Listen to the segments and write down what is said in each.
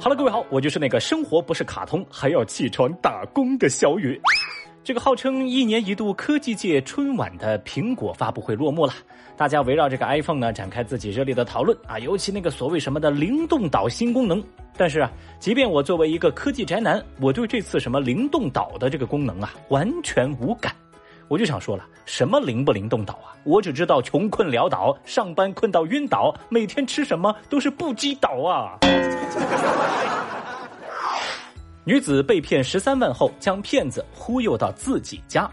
好了，各位好，我就是那个生活不是卡通还要起床打工的小雨。这个号称一年一度科技界春晚的苹果发布会落幕了，大家围绕这个 iPhone 呢展开自己热烈的讨论啊，尤其那个所谓什么的灵动岛新功能。但是啊，即便我作为一个科技宅男，我对这次什么灵动岛的这个功能啊完全无感。我就想说了，什么灵不灵动岛啊？我只知道穷困潦倒，上班困到晕倒，每天吃什么都是不羁岛啊！女子被骗十三万后，将骗子忽悠到自己家。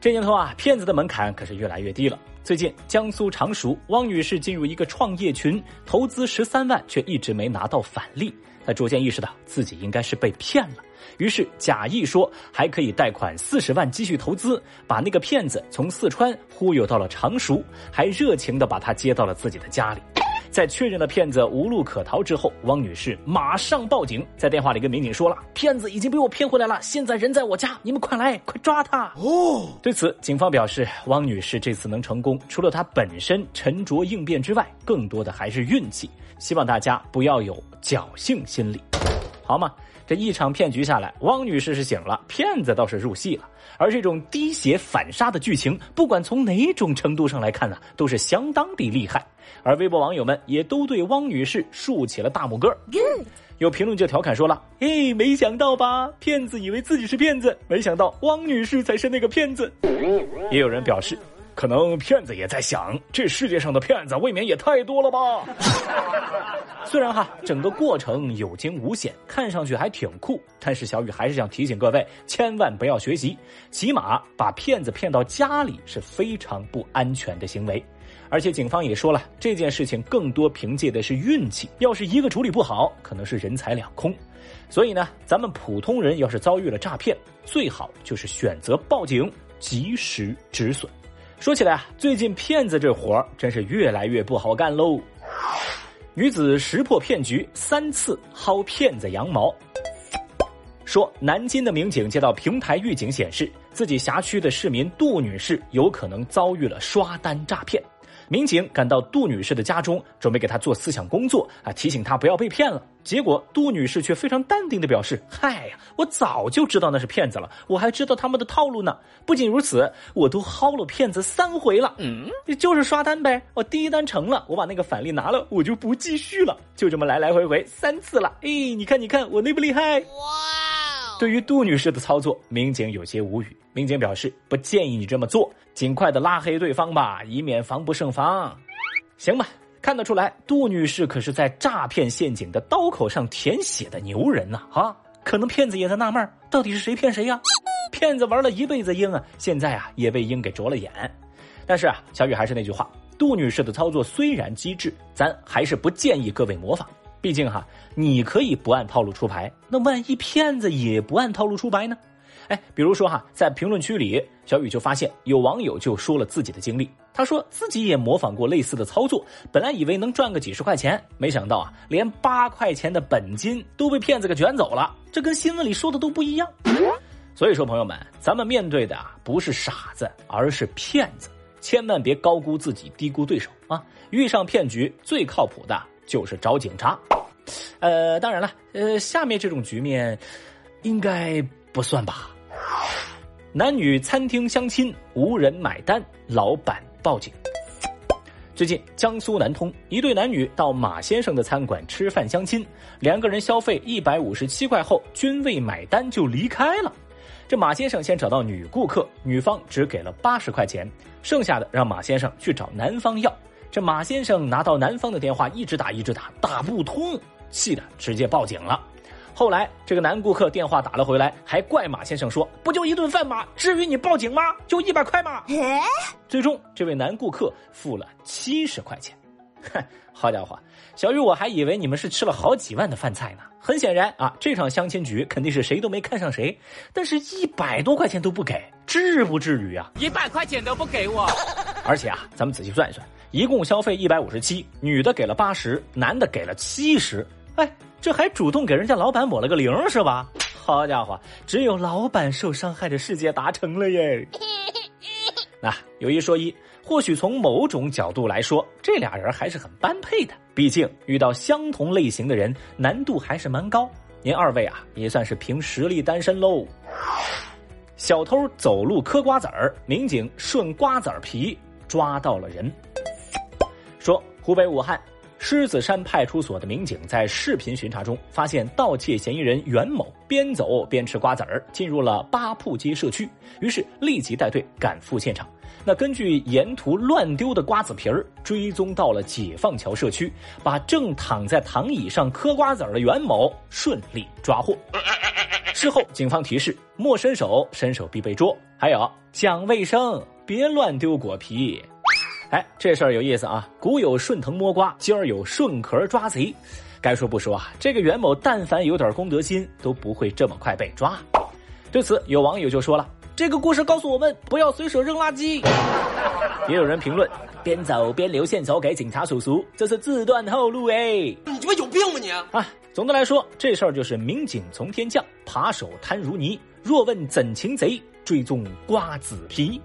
这年头啊，骗子的门槛可是越来越低了。最近，江苏常熟汪女士进入一个创业群，投资十三万，却一直没拿到返利。她逐渐意识到自己应该是被骗了。于是假意说还可以贷款四十万继续投资，把那个骗子从四川忽悠到了常熟，还热情的把他接到了自己的家里。在确认了骗子无路可逃之后，汪女士马上报警，在电话里跟民警说了：“骗子已经被我骗回来了，现在人在我家，你们快来，快抓他！”哦，对此，警方表示，汪女士这次能成功，除了她本身沉着应变之外，更多的还是运气。希望大家不要有侥幸心理，好吗？这一场骗局下来，汪女士是醒了，骗子倒是入戏了。而这种滴血反杀的剧情，不管从哪种程度上来看呢，都是相当的厉害。而微博网友们也都对汪女士竖起了大拇哥。有评论就调侃说了：“嘿，没想到吧？骗子以为自己是骗子，没想到汪女士才是那个骗子。”也有人表示。可能骗子也在想，这世界上的骗子未免也太多了吧？虽然哈，整个过程有惊无险，看上去还挺酷，但是小雨还是想提醒各位，千万不要学习，起码把骗子骗到家里是非常不安全的行为。而且警方也说了，这件事情更多凭借的是运气，要是一个处理不好，可能是人财两空。所以呢，咱们普通人要是遭遇了诈骗，最好就是选择报警，及时止损。说起来啊，最近骗子这活儿真是越来越不好干喽。女子识破骗局，三次薅骗子羊毛。说南京的民警接到平台预警显示，自己辖区的市民杜女士有可能遭遇了刷单诈骗。民警赶到杜女士的家中，准备给她做思想工作啊，提醒她不要被骗了。结果杜女士却非常淡定的表示：“嗨呀，我早就知道那是骗子了，我还知道他们的套路呢。不仅如此，我都薅了骗子三回了。嗯，就是刷单呗。我第一单成了，我把那个返利拿了，我就不继续了。就这么来来回回三次了。哎，你看，你看，我厉不厉害？哇！对于杜女士的操作，民警有些无语。民警表示，不建议你这么做。”尽快的拉黑对方吧，以免防不胜防。行吧，看得出来，杜女士可是在诈骗陷阱的刀口上舔血的牛人呐！啊，可能骗子也在纳闷，到底是谁骗谁呀？骗子玩了一辈子鹰啊，现在啊也被鹰给啄了眼。但是啊，小雨还是那句话，杜女士的操作虽然机智，咱还是不建议各位模仿。毕竟哈，你可以不按套路出牌，那万一骗子也不按套路出牌呢？哎，比如说哈，在评论区里，小雨就发现有网友就说了自己的经历。他说自己也模仿过类似的操作，本来以为能赚个几十块钱，没想到啊，连八块钱的本金都被骗子给卷走了。这跟新闻里说的都不一样。所以说，朋友们，咱们面对的啊不是傻子，而是骗子，千万别高估自己，低估对手啊！遇上骗局，最靠谱的就是找警察。呃，当然了，呃，下面这种局面，应该不算吧。男女餐厅相亲无人买单，老板报警。最近，江苏南通一对男女到马先生的餐馆吃饭相亲，两个人消费一百五十七块后均未买单就离开了。这马先生先找到女顾客，女方只给了八十块钱，剩下的让马先生去找男方要。这马先生拿到男方的电话一直打一直打，打不通，气的直接报警了。后来，这个男顾客电话打了回来，还怪马先生说：“不就一顿饭吗？至于你报警吗？就一百块吗？”最终，这位男顾客付了七十块钱。哼，好家伙，小雨，我还以为你们是吃了好几万的饭菜呢。很显然啊，这场相亲局肯定是谁都没看上谁，但是一百多块钱都不给，至不至于啊！一百块钱都不给我。而且啊，咱们仔细算一算，一共消费一百五十七，女的给了八十，男的给了七十。哎。这还主动给人家老板抹了个零是吧？好家伙，只有老板受伤害的世界达成了耶！那有一说一，或许从某种角度来说，这俩人还是很般配的。毕竟遇到相同类型的人，难度还是蛮高。您二位啊，也算是凭实力单身喽。小偷走路嗑瓜子儿，民警顺瓜子儿皮抓到了人。说湖北武汉。狮子山派出所的民警在视频巡查中发现盗窃嫌疑人袁某边走边吃瓜子儿，进入了八铺街社区，于是立即带队赶赴现场。那根据沿途乱丢的瓜子皮儿，追踪到了解放桥社区，把正躺在躺椅上嗑瓜子儿的袁某顺利抓获。事后，警方提示：莫伸手，伸手必被捉。还有讲卫生，别乱丢果皮。哎，这事儿有意思啊！古有顺藤摸瓜，今儿有顺壳抓贼。该说不说啊，这个袁某但凡有点公德心，都不会这么快被抓。对此，有网友就说了：“这个故事告诉我们，不要随手扔垃圾。”也有人评论：“边走边留线索给警察叔叔，这是自断后路哎！”你他妈有病吧你！啊，总的来说，这事儿就是民警从天降，扒手贪如泥。若问怎擒贼，追踪瓜子皮。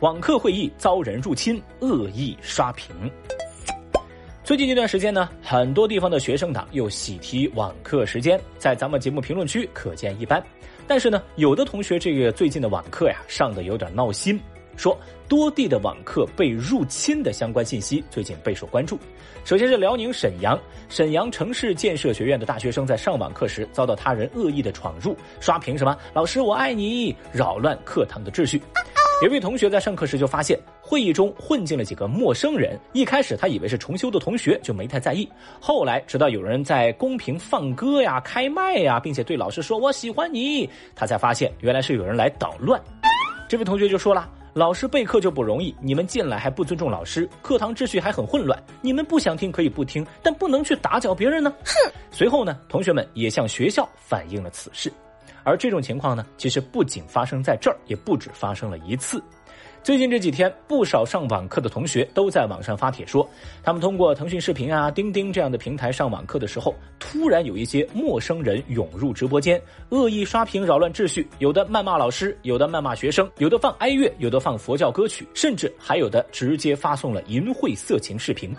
网课会议遭人入侵，恶意刷屏。最近这段时间呢，很多地方的学生党又喜提网课时间，在咱们节目评论区可见一斑。但是呢，有的同学这个最近的网课呀，上的有点闹心，说多地的网课被入侵的相关信息最近备受关注。首先是辽宁沈阳，沈阳城市建设学院的大学生在上网课时遭到他人恶意的闯入，刷屏什么“老师我爱你”，扰乱课堂的秩序。有位同学在上课时就发现会议中混进了几个陌生人，一开始他以为是重修的同学，就没太在意。后来直到有人在公屏放歌呀、开麦呀，并且对老师说“我喜欢你”，他才发现原来是有人来捣乱。这位同学就说了：“老师备课就不容易，你们进来还不尊重老师，课堂秩序还很混乱。你们不想听可以不听，但不能去打搅别人呢。”哼！随后呢，同学们也向学校反映了此事。而这种情况呢，其实不仅发生在这儿，也不止发生了一次。最近这几天，不少上网课的同学都在网上发帖说，他们通过腾讯视频啊、钉钉这样的平台上网课的时候，突然有一些陌生人涌入直播间，恶意刷屏扰乱秩序，有的谩骂老师，有的谩骂学生，有的放哀乐，有的放佛教歌曲，甚至还有的直接发送了淫秽色情视频。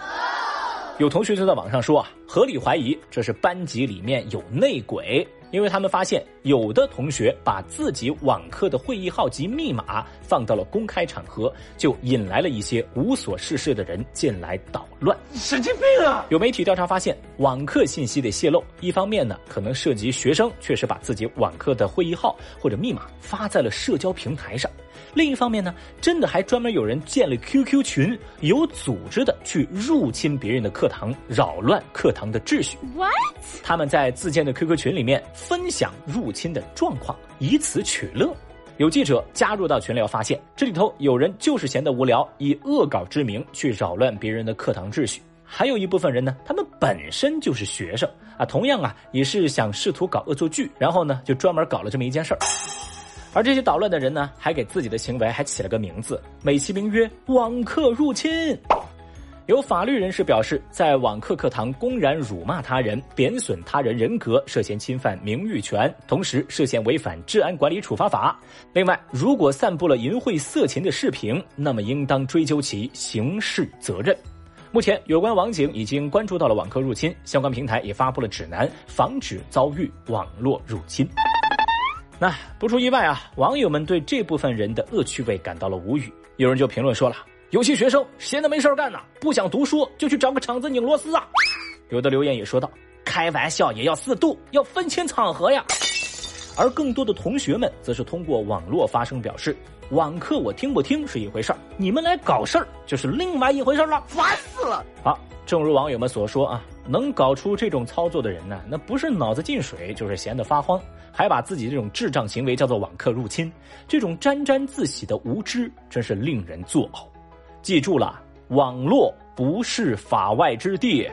有同学就在网上说啊，合理怀疑这是班级里面有内鬼。因为他们发现，有的同学把自己网课的会议号及密码放到了公开场合，就引来了一些无所事事的人进来捣乱。神经病啊！有媒体调查发现，网课信息的泄露，一方面呢，可能涉及学生确实把自己网课的会议号或者密码发在了社交平台上。另一方面呢，真的还专门有人建了 QQ 群，有组织的去入侵别人的课堂，扰乱课堂的秩序。What？他们在自建的 QQ 群里面分享入侵的状况，以此取乐。有记者加入到群聊，发现这里头有人就是闲得无聊，以恶搞之名去扰乱别人的课堂秩序；还有一部分人呢，他们本身就是学生啊，同样啊也是想试图搞恶作剧，然后呢就专门搞了这么一件事儿。而这些捣乱的人呢，还给自己的行为还起了个名字，美其名曰“网课入侵”。有法律人士表示，在网课课堂公然辱骂他人、贬损他人人格，涉嫌侵犯名誉权，同时涉嫌违反治安管理处罚法。另外，如果散布了淫秽色情的视频，那么应当追究其刑事责任。目前，有关网警已经关注到了网课入侵，相关平台也发布了指南，防止遭遇网络入侵。那不出意外啊，网友们对这部分人的恶趣味感到了无语。有人就评论说了：“有些学生闲的没事干呐，不想读书就去找个厂子拧螺丝啊。”有的留言也说道：“开玩笑也要适度，要分清场合呀。”而更多的同学们则是通过网络发声表示：“网课我听不听是一回事儿，你们来搞事儿就是另外一回事儿了，烦死了。”好，正如网友们所说啊，能搞出这种操作的人呢，那不是脑子进水，就是闲得发慌。还把自己这种智障行为叫做网课入侵，这种沾沾自喜的无知真是令人作呕。记住了，网络不是法外之地。